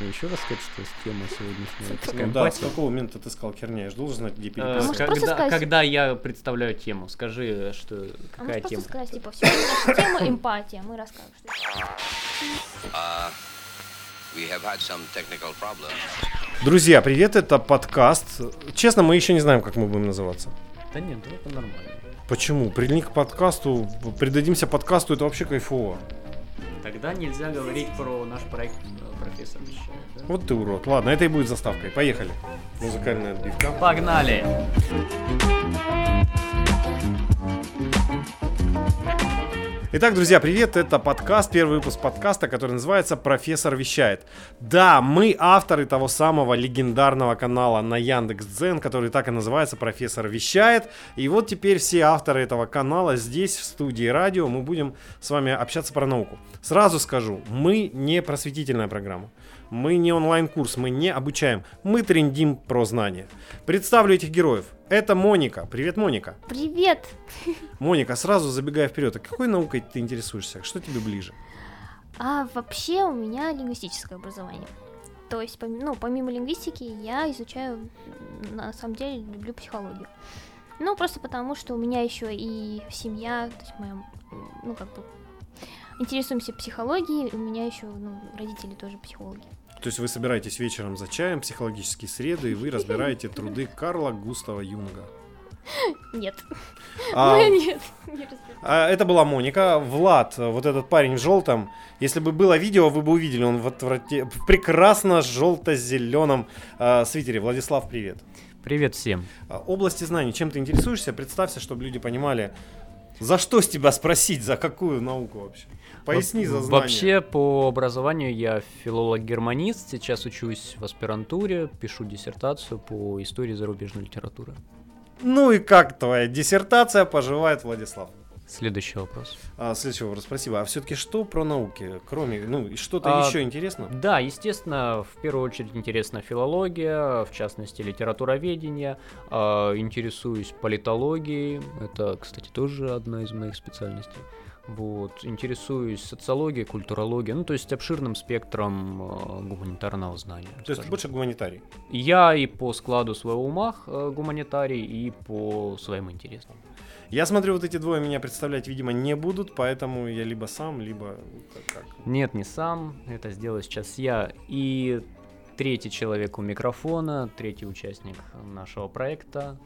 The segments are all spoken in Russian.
Еще раз сказать, что тема сегодняшнего выпуска Ну да, с эмпатия. какого момента ты сказал херня? Я же должен знать, где может, просто когда, когда я представляю тему, скажи, что А какая может тема? просто сказать, типа, наша тема эмпатия, мы расскажем, что это. We have had some technical problems. Друзья, привет, это подкаст. Честно, мы еще не знаем, как мы будем называться. Да нет, ну это нормально. Почему? Прильни к подкасту, придадимся подкасту, это вообще кайфово. Тогда нельзя говорить про наш проект профессор вещает, да? Вот ты урод. Ладно, это и будет заставкой. Поехали. Музыкальная отбивка. Погнали! Итак, друзья, привет! Это подкаст, первый выпуск подкаста, который называется «Профессор вещает». Да, мы авторы того самого легендарного канала на Яндекс.Дзен, который так и называется «Профессор вещает». И вот теперь все авторы этого канала здесь, в студии радио, мы будем с вами общаться про науку. Сразу скажу, мы не просветительная программа. Мы не онлайн-курс, мы не обучаем, мы трендим про знания. Представлю этих героев. Это Моника. Привет, Моника. Привет! Моника, сразу забегая вперед, а какой наукой ты интересуешься? Что тебе ближе? А вообще у меня лингвистическое образование. То есть, ну, помимо лингвистики, я изучаю, на самом деле, люблю психологию. Ну, просто потому, что у меня еще и семья, то есть моя, ну, как бы, интересуемся психологией, у меня еще, ну, родители тоже психологи. То есть вы собираетесь вечером за чаем, психологические среды, и вы разбираете труды Карла Густава Юнга. Нет. А, Ну, нет, не а это была Моника. Влад, вот этот парень в желтом. Если бы было видео, вы бы увидели, он в, отврате- в прекрасно желто-зеленом а, свитере. Владислав, привет. Привет всем. А, области знаний, чем ты интересуешься? Представься, чтобы люди понимали, за что с тебя спросить, за какую науку вообще. Поясни за знания. Вообще, по образованию я филолог-германист, сейчас учусь в аспирантуре, пишу диссертацию по истории зарубежной литературы. Ну и как твоя диссертация поживает, Владислав? Следующий вопрос. А, следующий вопрос, спасибо. А все-таки что про науки? Кроме, ну, что-то А, еще интересно? Да, естественно, в первую очередь интересна филология, в частности литературоведение. А, Интересуюсь политологией, это, кстати, тоже одна из моих специальностей. Вот, интересуюсь социологией, культурологией, ну, то есть обширным спектром э, гуманитарного знания. То есть скажем. больше гуманитарий. Я и по складу своего ума э, гуманитарий, и по своим интересам. Я смотрю, вот эти двое меня представлять, видимо, не будут, поэтому я либо сам, либо как. как. Нет, не сам, это сделаю сейчас я. И третий человек у микрофона, третий участник нашего проекта.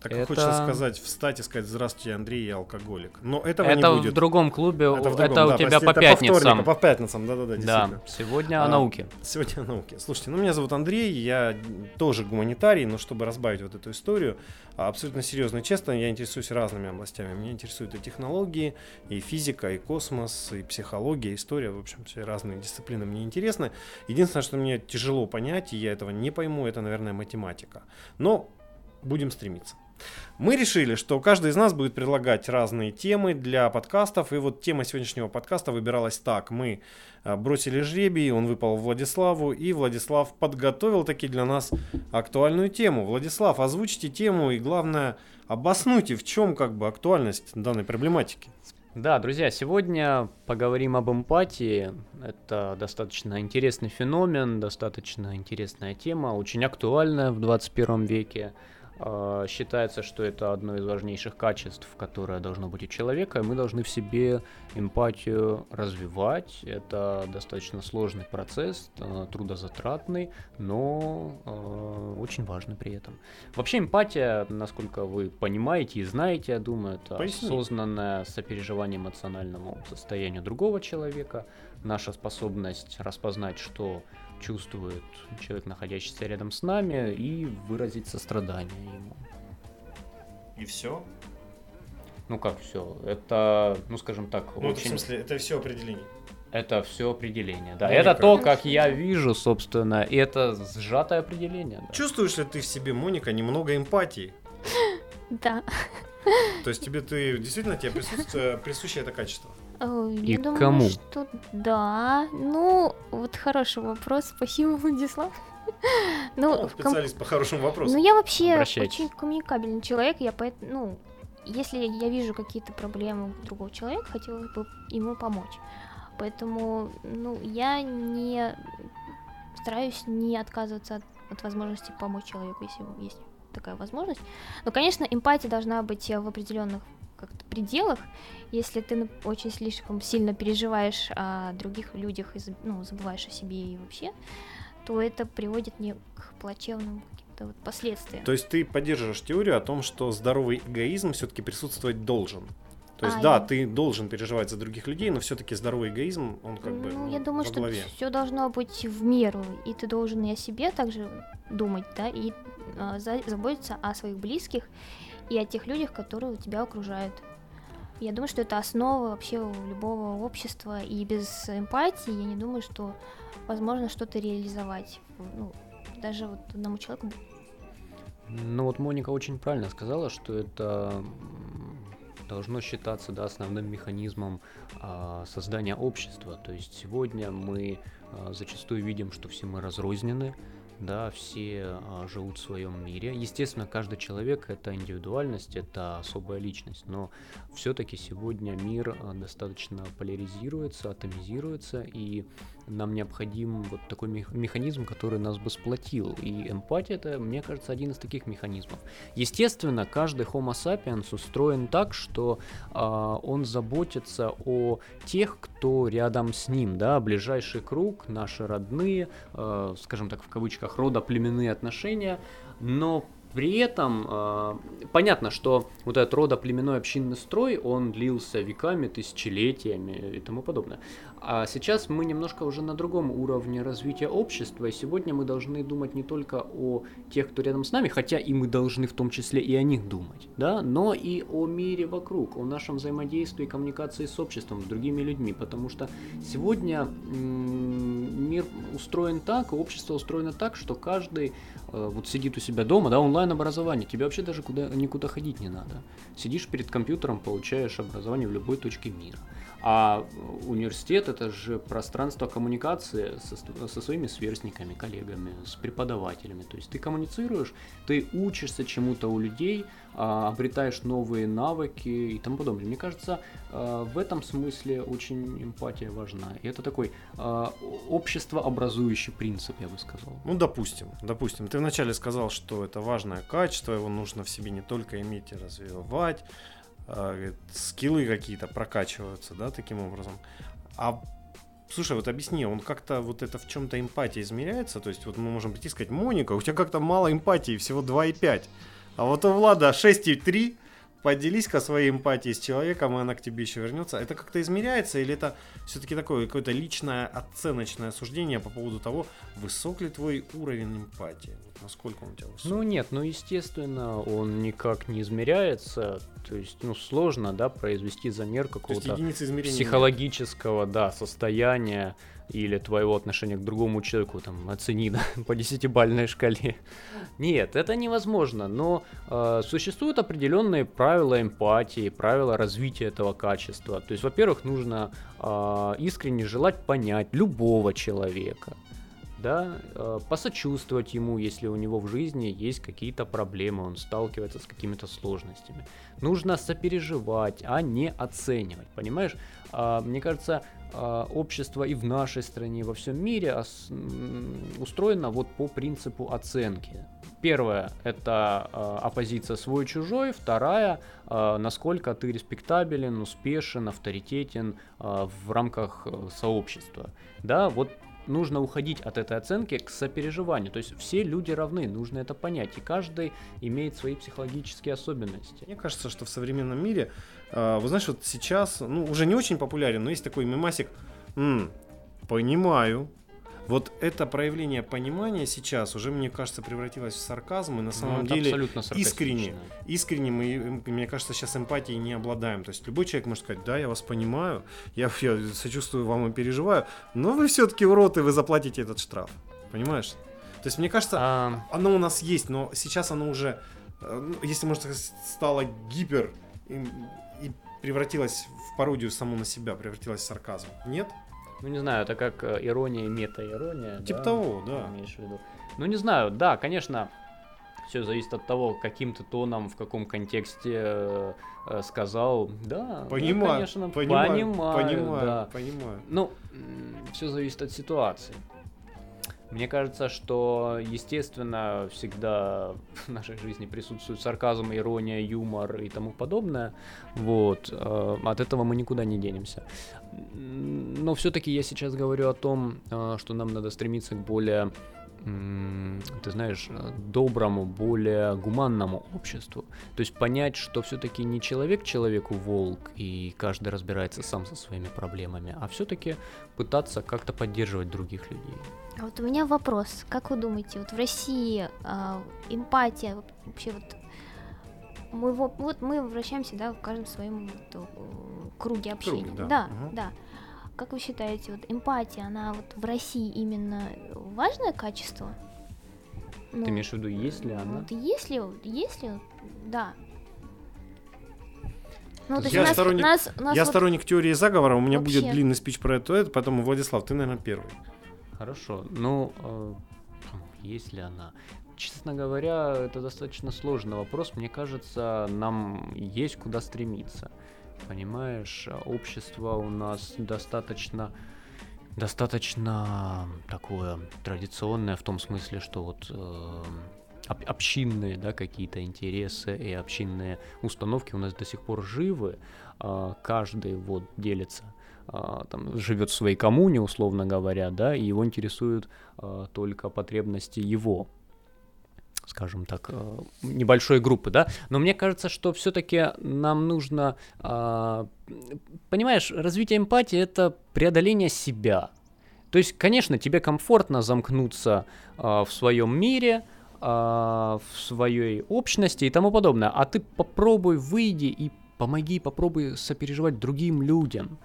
Так Это- хочется сказать, встать и сказать «Здравствуйте, Андрей, я алкоголик». Но этого это не будет. в другом клубе, Это, в это, другом, да, у тебя прости, по это пятницам. вторникам, по пятницам, да-да-да, да, сегодня А, о науке. Сегодня о науке. Слушайте, ну меня зовут Андрей, я тоже гуманитарий, но чтобы разбавить вот эту историю, а, абсолютно серьезно и честно, я интересуюсь разными областями. Меня интересуют и технологии, и физика, и космос, и психология, и история. В общем, все разные дисциплины мне интересны. Единственное, что мне тяжело понять, и я этого не пойму, это, наверное, математика. Но будем стремиться. Мы решили, что каждый из нас будет предлагать разные темы для подкастов. И вот тема сегодняшнего подкаста выбиралась так. Мы а, бросили жребий, он выпал Владиславу, и Владислав подготовил таки для нас актуальную тему. Владислав, озвучите тему и, главное, обоснуйте, в чем как бы актуальность данной проблематики. Да, друзья, сегодня поговорим об эмпатии. Это достаточно интересный феномен, достаточно интересная тема, очень актуальная в 21 веке. А, Считается, что это одно из важнейших качеств, которое должно быть у человека, и мы должны в себе эмпатию развивать. Это достаточно сложный процесс, э, трудозатратный, но э, очень важный при этом. Вообще эмпатия, насколько вы понимаете и знаете, я думаю, это Поясни. осознанное сопереживание эмоциональному состоянию другого человека, наша способность распознать, что чувствует человек, находящийся рядом с нами, и выразить сострадание ему. И все? Ну как все? Это, ну скажем так, Ну, это в очень... смысле, это все определение. Это все определение, да. Ну, это то, как я вижу, собственно, и это сжатое определение. да. Чувствуешь ли ты в себе, Моника, немного эмпатии? Да. То есть тебе ты действительно тебе присутствует, присуще это качество? Э, И Я думаю, кому? что да. Ну, вот хороший вопрос. Спасибо, Владислав. Ну, в ком- специалист по хорошим вопросам. Ну, я вообще Обращайтесь. очень коммуникабельный человек, я поэтому, ну, если я вижу какие-то проблемы у другого человека, хотелось бы ему помочь. Поэтому, ну, я не стараюсь не отказываться от, от возможности помочь человеку, если есть такая возможность. Но, конечно, эмпатия должна быть в определенных как-то пределах. Если ты очень слишком сильно переживаешь о других людях и ну, забываешь о себе и вообще, то это приводит не к плачевным каким-то вот последствиям. То есть ты поддерживаешь теорию о том, что здоровый эгоизм все-таки присутствовать должен? То есть, А, да, я- ты должен переживать за других людей, но все-таки здоровый эгоизм, он как бы ну, ну, я думаю, что все должно быть в меру, и ты должен и о себе также думать, да, и за- заботиться о своих близких и о тех людях, которые тебя окружают. Я думаю, что это основа вообще любого общества, и без эмпатии я не думаю, что возможно что-то реализовать. Ну, даже вот одному человеку Ну вот Моника очень правильно сказала, что это должно считаться да, основным механизмом а, создания общества. То есть сегодня мы а, зачастую видим, что все мы разрознены, да, все а, живут в своем мире. Естественно, каждый человек это индивидуальность, это особая личность, но все-таки сегодня мир а, достаточно поляризируется, атомизируется, и нам необходим вот такой мех- механизм, который нас бы сплотил. И эмпатия это, мне кажется, один из таких механизмов. Естественно, каждый Homo sapiens устроен так, что а, он заботится о тех, кто рядом с ним, да, ближайший круг, наши родные, э, скажем так, в кавычках, родоплеменные отношения, но при этом э, понятно, что вот этот родоплеменной общинный строй, он длился веками, тысячелетиями и тому подобное. А сейчас мы немножко уже на другом уровне развития общества, и сегодня мы должны думать не только о тех, кто рядом с нами, хотя и мы должны в том числе и о них думать, да, но и о мире вокруг, о нашем взаимодействии коммуникации с обществом, с другими людьми, потому что сегодня мир устроен так, общество устроено так, что каждый вот сидит у себя дома, да, онлайн-образование, тебе вообще даже куда, никуда ходить не надо. Сидишь перед компьютером, получаешь образование в любой точке мира. А университет это же пространство коммуникации со, со своими сверстниками, коллегами, с преподавателями. То есть ты коммуницируешь, ты учишься чему-то у людей, а, обретаешь новые навыки и тому подобное. Мне кажется, а, в этом смысле очень эмпатия важна. И это такой а, обществообразующий принцип, я бы сказал. Ну, допустим, допустим. Ты вначале сказал, что это важное качество, его нужно в себе не только иметь и развивать, скиллы какие-то прокачиваются, да, таким образом. А Слушай, вот объясни, он как-то вот это в чем-то эмпатия измеряется? То есть вот мы можем прийти и сказать, Моника, у тебя как-то мало эмпатии, всего 2,5. А вот у Влада 6,3. Поделись-ка своей эмпатией с человеком, и она к тебе еще вернется. Это как-то измеряется или это все-таки такое какое-то личное оценочное суждение по поводу того, высок ли твой уровень эмпатии? Насколько он у тебя высок? Ну нет, ну естественно, он никак не измеряется. То есть, ну, сложно, да, произвести замер какого-то измерения нет. психологического, да, состояния или твоего отношения к другому человеку, там, оцени да, по десятибальной шкале. Нет, это невозможно, но э, существуют определенные правила эмпатии, правила развития этого качества. То есть, во-первых, нужно э, искренне желать понять любого человека, да, э, посочувствовать ему, если у него в жизни есть какие-то проблемы, он сталкивается с какими-то сложностями. Нужно сопереживать, а не оценивать, понимаешь? А, мне кажется, а, общество и в нашей стране, и во всем мире устроено вот по принципу оценки. Первое – это а, оппозиция свой-чужой. Вторая – насколько ты респектабелен, успешен, авторитетен в рамках э, сообщества. Да, вот нужно уходить от этой оценки к сопереживанию. То есть все люди равны, нужно это понять. И каждый имеет свои психологические особенности. Мне кажется, что в современном мире, э, вы знаешь, вот сейчас, ну, уже не очень популярен, но есть такой мемасик, «М, понимаю. Вот это проявление понимания сейчас уже, мне кажется, превратилось в сарказм, и на самом Ну, деле искренне, искренне мы, м, мне кажется, сейчас эмпатией не обладаем. То есть любой человек может сказать, да, я вас понимаю, я, я сочувствую вам и переживаю, но вы все-таки в рот, и вы заплатите этот штраф. Понимаешь? То есть, мне кажется, А, оно у нас есть, но сейчас оно уже, э, ну, если можно сказать, стало гипер и, и превратилось в пародию саму на себя, превратилось в сарказм. Нет? Ну, не знаю, это как э, ирония, мета-ирония. Типа да, того, да. имеешь в виду. Ну, не знаю, да, конечно, все зависит от того, каким ты тоном, в каком контексте э, э, сказал. Да, да, Понимаю, конечно, понимаю, понимаю, понимаю, да. понимаю. Ну, все зависит от ситуации. Мне кажется, что, естественно, всегда в нашей жизни присутствует сарказм, ирония, юмор и тому подобное. Вот. э, От этого мы никуда не денемся. Но все-таки я сейчас говорю о том, э, что нам надо стремиться к более ты знаешь, э, доброму, более гуманному обществу. То есть понять, что все-таки не человек человеку волк, и каждый разбирается сам со своими проблемами, а все-таки пытаться как-то поддерживать других людей. А вот у меня вопрос. Как вы думаете, вот в России а, эмпатия вообще вот мы во- вот мы вращаемся, да, в каждом своем вот, э, круге общения. да. да, Мгм. да. Как вы считаете, вот эмпатия, она вот в России именно важное качество? Ну, Ты имеешь в виду, есть ли она? Вот если, если, да. Ну, то есть Я нас, сторонник- нас, нас Я вот- сторонник теории заговора, у меня будет Вообще. длинный спич про это, это, поэтому, Владислав, ты, наверное, первый. Хорошо. Ну, э, есть ли она? Честно говоря, это достаточно сложный вопрос. Мне кажется, нам есть куда стремиться. Понимаешь, общество у нас достаточно достаточно такое традиционное в том смысле, что вот э, об- общинные, да, какие-то интересы и общинные установки у нас до сих пор живы. А, каждый вот делится там, живет в своей коммуне, условно говоря, да, и его интересуют а, только потребности его, скажем так, а, небольшой группы, да. Но мне кажется, что все-таки нам нужно, а, понимаешь, развитие эмпатии это преодоление себя. То есть, конечно, тебе комфортно замкнуться а, в своем мире, а, в своей общности и тому подобное, а ты попробуй выйди и помоги, попробуй сопереживать другим людям.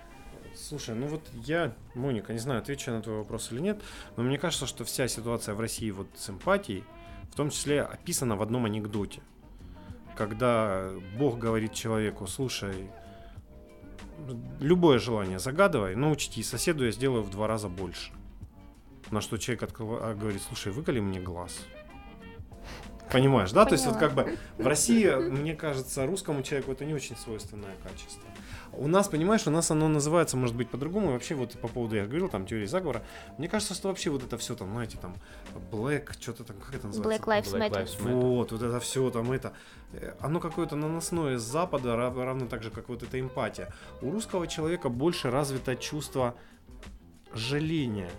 Слушай, ну вот я, Моника, не знаю, отвечу на твой вопрос или нет, но мне кажется, что вся ситуация в России вот с эмпатией, в том числе описана в одном анекдоте. Когда Бог говорит человеку, слушай, любое желание загадывай, но учти, соседу я сделаю в два раза больше. На что человек открыва- а, говорит, слушай, выколи мне глаз. Понимаешь, да? То есть вот как бы в России, мне кажется, русскому человеку это не очень свойственное качество. У нас, понимаешь, у нас оно называется, может быть, по-другому. И вообще, вот по поводу, я говорил, там, теории заговора. Мне кажется, что вообще вот это все там, знаете, там, Black, что-то там, как это называется? Black Lives Black Matter. Lives Matter. Вот, вот это все там это. э, Оно какое-то наносное с Запада, рав- равно так же, как вот эта эмпатия. У русского человека больше развито чувство жаления.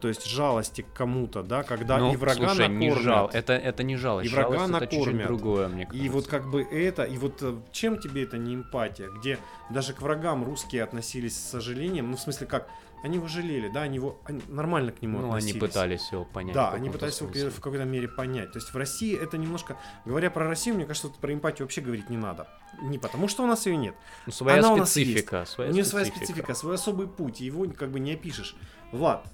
То есть жалости к кому-то, да, когда Ну, и врага слушай, не накормят. жал. Это, это не жалость. И врага Жалость это чуть-чуть накормят. другое, мне кажется. И вот как бы это, и вот э, чем тебе это не эмпатия, где даже к врагам русские относились с сожалением, ну в смысле как, они его жалели, да, они его они нормально к нему Ну, они относились. пытались его понять. Да, они пытались его смысле. в какой-то мере понять. То есть в России это немножко, говоря про Россию, мне кажется, про эмпатию вообще говорить не надо. Не потому, что у нас ее нет. Ну, своя Она у нас специфика. Своя у нее своя специфика, свой особый путь, его как бы не опишешь. Влад,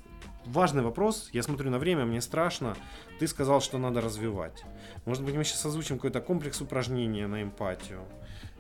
важный вопрос, я смотрю на время, мне страшно. Ты сказал, что надо развивать. Может быть, мы сейчас озвучим какой-то комплекс упражнений на эмпатию.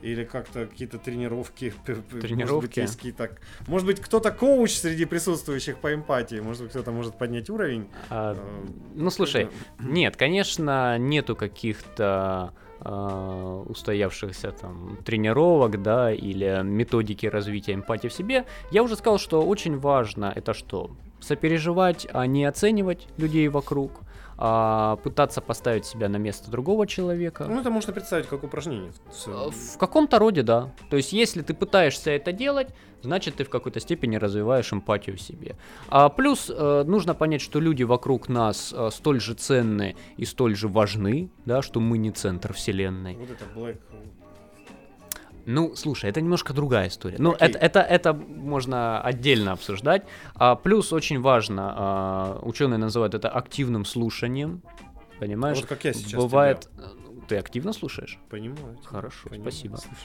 Или как-то какие-то тренировки. п- Может быть, Тренировки? какие-то... Может быть, кто-то коуч среди присутствующих по эмпатии. Может быть, кто-то может поднять уровень. А, Э, ну, слушай, нет, конечно, нету каких-то а, устоявшихся там тренировок, да, или методики развития эмпатии в себе. Я уже сказал, что очень важно это что? Сопереживать, а не оценивать людей вокруг, а пытаться поставить себя на место другого человека. Ну, это можно представить как упражнение. в Э. В каком-то роде, да. То есть, если ты пытаешься это делать, значит, ты в какой-то степени развиваешь эмпатию в себе. А плюс э, нужно понять, что люди вокруг нас э, столь же ценны и столь же важны, да, что мы не центр вселенной. Вот это Black... Ну, слушай, это немножко другая история. Ну, это, это, это можно отдельно обсуждать. А, плюс очень важно, а, ученые называют это активным слушанием. Понимаешь? Вот как я сейчас Бывает. э, Ты активно слушаешь? Понимаю. тебя, Хорошо, понимаю, спасибо. слушаю.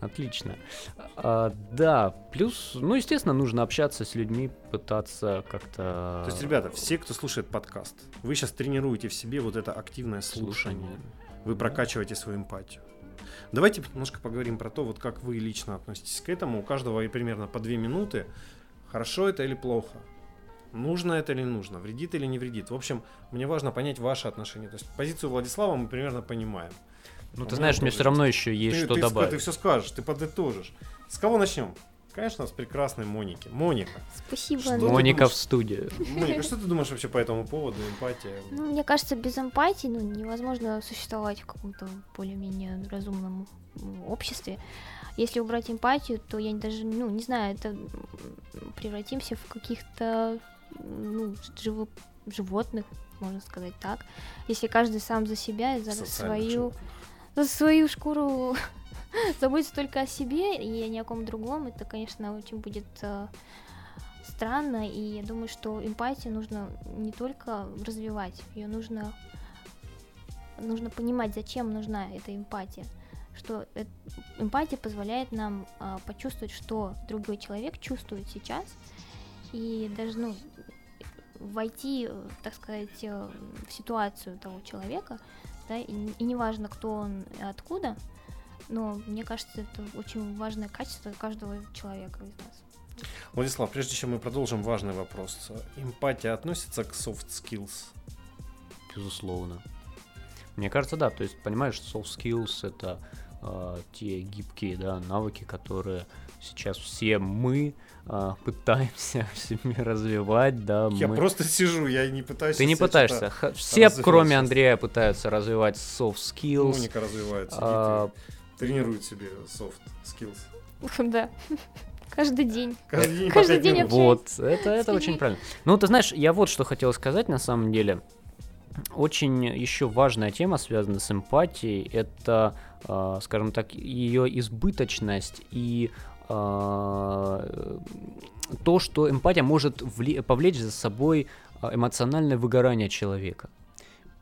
Отлично. А, да, плюс, ну, естественно, нужно общаться с людьми, пытаться как-то... То есть, ребята, все, кто слушает подкаст, вы сейчас тренируете в себе вот это активное слушание. слушание. Вы прокачиваете свою эмпатию. Давайте немножко поговорим про то, вот как вы лично относитесь к этому. У каждого примерно по две минуты. Хорошо это или плохо? Нужно это или нужно? Вредит или не вредит? В общем, мне важно понять ваше отношение. То есть позицию Владислава мы примерно понимаем. Ну, ты знаешь, мне все равно еще есть ты, что ты, добавить. ты все скажешь, ты подытожишь. С кого начнем? Конечно, с прекрасной Моники. Моника. Спасибо. Что Моника думаешь? в студию. Моника, что ты думаешь вообще по этому поводу, эмпатия? Ну, мне кажется, без эмпатии ну, невозможно существовать в каком-то более-менее разумном обществе. Если убрать эмпатию, то я даже, ну, не знаю, это превратимся в каких-то ну, живо- животных, можно сказать так. Если каждый сам за себя и за Социальных свою, животных. за свою шкуру заботится только о себе и ни о ком другом, это, конечно, очень будет э, странно. И я думаю, что эмпатию нужно не только развивать, ее нужно нужно понимать, зачем нужна эта эмпатия. Что э- эмпатия позволяет нам а, почувствовать, что другой человек чувствует сейчас, и даже ну, войти, э, так сказать, э, в ситуацию того человека, да, и, и неважно, кто он откуда, но мне кажется, это очень важное качество каждого человека из нас. Владислав, прежде чем мы продолжим, важный вопрос. Эмпатия относится к soft skills? Безусловно. Мне кажется, да. То есть, понимаешь, soft skills это а, те гибкие да, навыки, которые сейчас все мы а, пытаемся в себе развивать, да. Я мы- просто сижу, я не пытаюсь... Ты не пытаешься. Все, кроме. Андрея, пытаются развивать soft skills. Моника развивает, сидит А, и тренирует себе soft skills. Да, каждый день. Каждый день, Каждый день. Вот, это, это очень правильно. Ну, ты знаешь, я вот что хотел сказать на самом деле. Очень еще важная тема, связанная с эмпатией, это, а, скажем так, ее избыточность и а, то, что эмпатия может вли- повлечь за собой а, эмоциональное выгорание человека.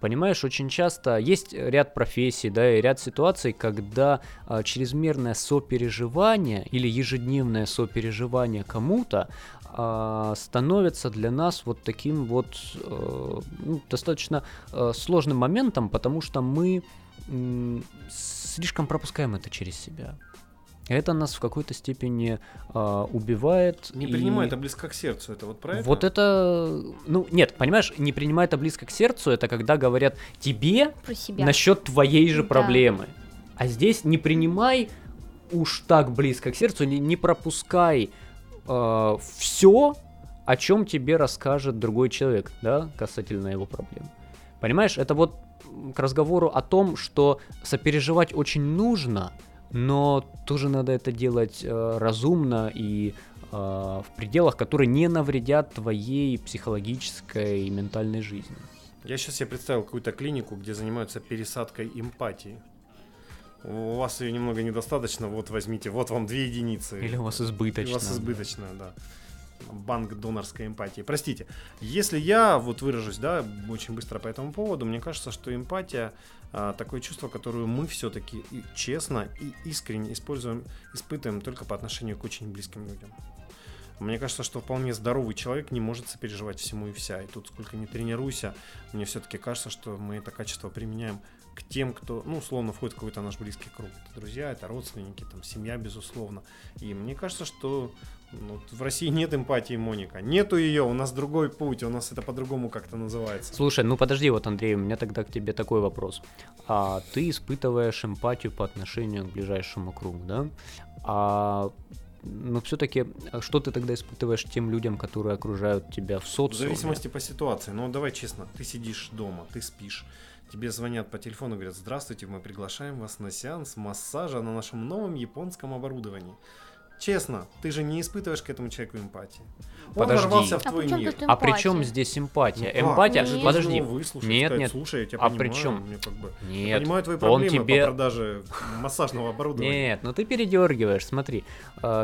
Понимаешь, очень часто есть ряд профессий, да, и ряд ситуаций, когда а, чрезмерное сопереживание или ежедневное сопереживание кому-то а, становится для нас вот таким вот э, ну, достаточно э, сложным моментом, потому что мы м, слишком пропускаем это через себя. Это нас в какой-то степени а, убивает. Не и- принимай это близко к сердцу, это вот это? вот это, ну, нет, понимаешь, не принимай это близко к сердцу, это когда говорят тебе насчет твоей же Да. проблемы. А здесь не принимай уж так близко к сердцу, не, не пропускай все, о чем тебе расскажет другой человек, да, касательно его проблем. Понимаешь, это вот к разговору о том, что сопереживать очень нужно, но тоже надо это делать э, разумно и э, в пределах, которые не навредят твоей психологической и ментальной жизни. Я сейчас себе представил какую-то клинику, где занимаются пересадкой эмпатии. У вас ее немного недостаточно, вот возьмите, вот вам две единицы. Или у вас избыточно. У вас избыточная, да. Банк донорской эмпатии. Простите, если я вот выражусь, да, очень быстро по этому поводу, мне кажется, что эмпатия а, такое чувство, которое мы все-таки честно и искренне используем, испытываем только по отношению к очень близким людям. Мне кажется, что вполне здоровый человек не может сопереживать всему и вся. И тут сколько ни тренируйся, мне все-таки кажется, что мы это качество применяем к тем, кто, ну, условно, входит в какой-то наш близкий круг. Это друзья, это родственники, там, семья, безусловно. И мне кажется, что ну, в России нет эмпатии, Моника. Нету ее, у нас другой путь, у нас это по-другому как-то называется. Слушай, ну подожди, вот, Андрей, у меня тогда к тебе такой вопрос. А ты испытываешь эмпатию по отношению к ближайшему кругу, да? А но все-таки, что ты тогда испытываешь тем людям, которые окружают тебя в В социуме? зависимости по ситуации. Но давай честно, ты сидишь дома, ты спишь, тебе звонят по телефону говорят, здравствуйте, мы приглашаем вас на сеанс массажа на нашем новом японском оборудовании. Честно, ты же не испытываешь к этому человеку эмпатии. Он Подожди. ворвался в А твой при мир. А при чем здесь эмпатия? Ну? Эмпатия, Нет. подожди. Выслушать, Нет, сказать, нет. Слушай, я тебя А понимаю, при чем? мне как бы... Я Нет, понимаю твои он проблемы тебе- по продаже массажного оборудования. Нет, ну ты передергиваешь, смотри.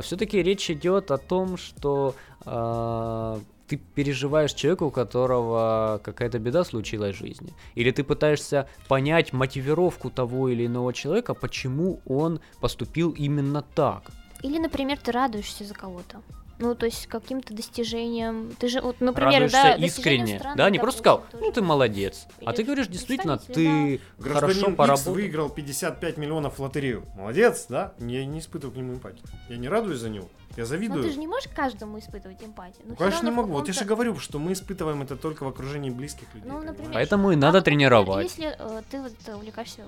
все-таки речь идет о том, что а, ты переживаешь человека, у которого какая-то беда случилась в жизни. Или ты пытаешься понять мотивировку того или иного человека, почему он поступил именно так. Или, например, ты радуешься за кого-то. Ну, то есть каким-то достижением. Ты же, вот, например, Радуешься да, искренне. страны, да, не просто сказал, ну ты молодец. А Или ты говоришь, действительно, ты Гражданин хорошо поработал. выиграл 55 миллионов в лотерею. Молодец, да? Я не испытываю к нему эмпатии. Я не радуюсь за него. Я Но завидую. ты же не можешь каждому испытывать эмпатию. Ну, всё конечно, не могу. Вот я же говорю, что мы испытываем это только в окружении близких людей. Ну, понимаешь? например, Поэтому и А надо вот, тренировать. Если э, ты вот э, увлекаешься,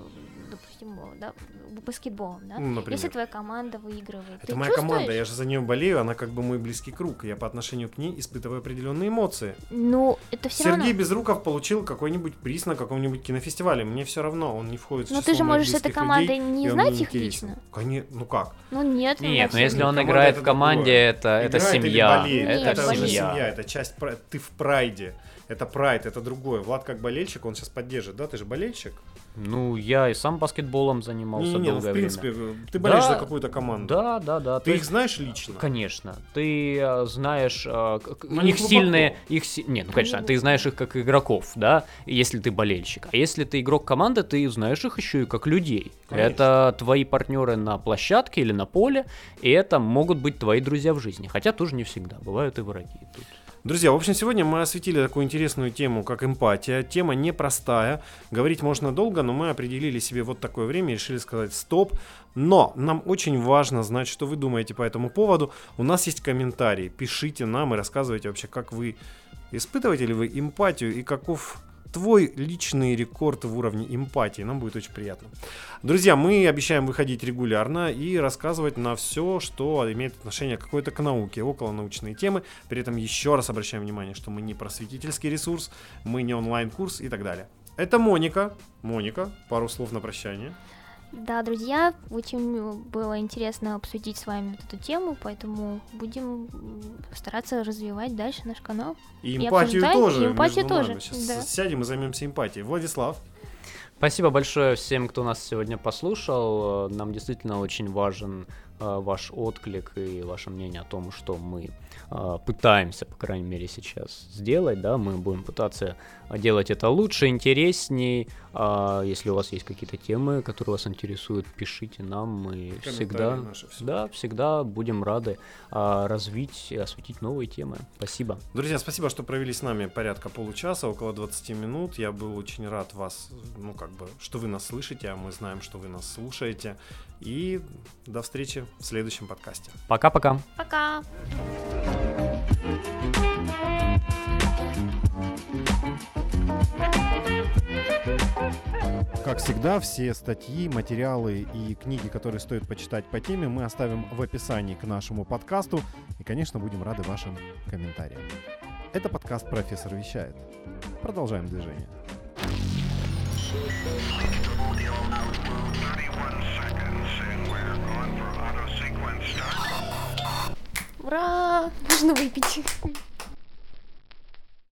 допустим, да, баскетболом, да? Ну, например. Если твоя команда выигрывает, Это ты моя чувствуешь? команда, я же за нее болею, она как бы мой близкий круг. Я по отношению к ней испытываю определенные эмоции. Ну, это все Сергей равно. Безруков получил какой-нибудь приз на каком-нибудь кинофестивале. Мне все равно, он не входит в Но число ты же можешь с этой командой людей, не знать их лично. Конечно, ну как? Ну нет, Нет, но если он играет в команде, другое. это, это семья. болеет, Нет, это уже болеет. семья, это часть, ты в прайде. Это прайд, это другое. Влад как болельщик, он сейчас поддержит, да? Ты же болельщик? Ну, я и сам баскетболом занимался Не-не-не, ну, долгое в принципе, время. ты болеешь Да. за какую-то команду. Да, да, да. Ты то их знаешь лично? Конечно. Ты э, знаешь э, не их сильные, их нет, ну конечно, Не ты знаешь их как игроков, да, если ты болельщик. А если ты игрок команды, ты знаешь их еще и как людей. Конечно. Это твои партнеры на площадке или на поле, и это могут быть твои друзья в жизни. Хотя тоже не всегда, бывают и враги. Тут. Друзья, в общем, сегодня мы осветили такую интересную тему, как эмпатия. Тема непростая. Говорить можно долго, но мы определили себе вот такое время и решили сказать стоп. Но нам очень важно знать, что вы думаете по этому поводу. У нас есть комментарии. Пишите нам и рассказывайте вообще, как вы испытываете ли вы эмпатию и каков твой личный рекорд в уровне эмпатии. Нам будет очень приятно. Друзья, мы обещаем выходить регулярно и рассказывать на все, что имеет отношение какое-то к науке, около научные темы. При этом еще раз обращаем внимание, что мы не просветительский ресурс, мы не онлайн-курс и так далее. Это Моника. Моника, пару слов на прощание. Да, друзья, очень э, было интересно обсудить с вами вот эту тему, поэтому будем стараться развивать дальше наш канал. И И эмпатию обсуждать, тоже. и эмпатию между нами. тоже, Сейчас да. сядем и займемся эмпатией. Владислав. Спасибо большое всем, кто нас сегодня послушал. Нам действительно очень важен ваш отклик и ваше мнение о том, что мы э, пытаемся, по крайней мере, сейчас сделать. Да? Мы будем пытаться э, делать это лучше, интересней. А Если у вас есть какие-то темы, которые вас интересуют, пишите нам. Мы всегда, наши, да, всегда будем рады а, развить и осветить новые темы. Спасибо. Друзья, спасибо, что провели с нами порядка получаса, около 20 минут. Я был очень рад вас, ну как бы, что вы нас слышите, а мы знаем, что вы нас слушаете. И до встречи в следующем подкасте. Пока-пока. Пока! Как всегда, все статьи, материалы и книги, которые стоит почитать по теме, мы оставим в описании к нашему подкасту. И, конечно, будем рады вашим комментариям. Это подкаст «Профессор вещает». Продолжаем движение. Ура! Нужно выпить.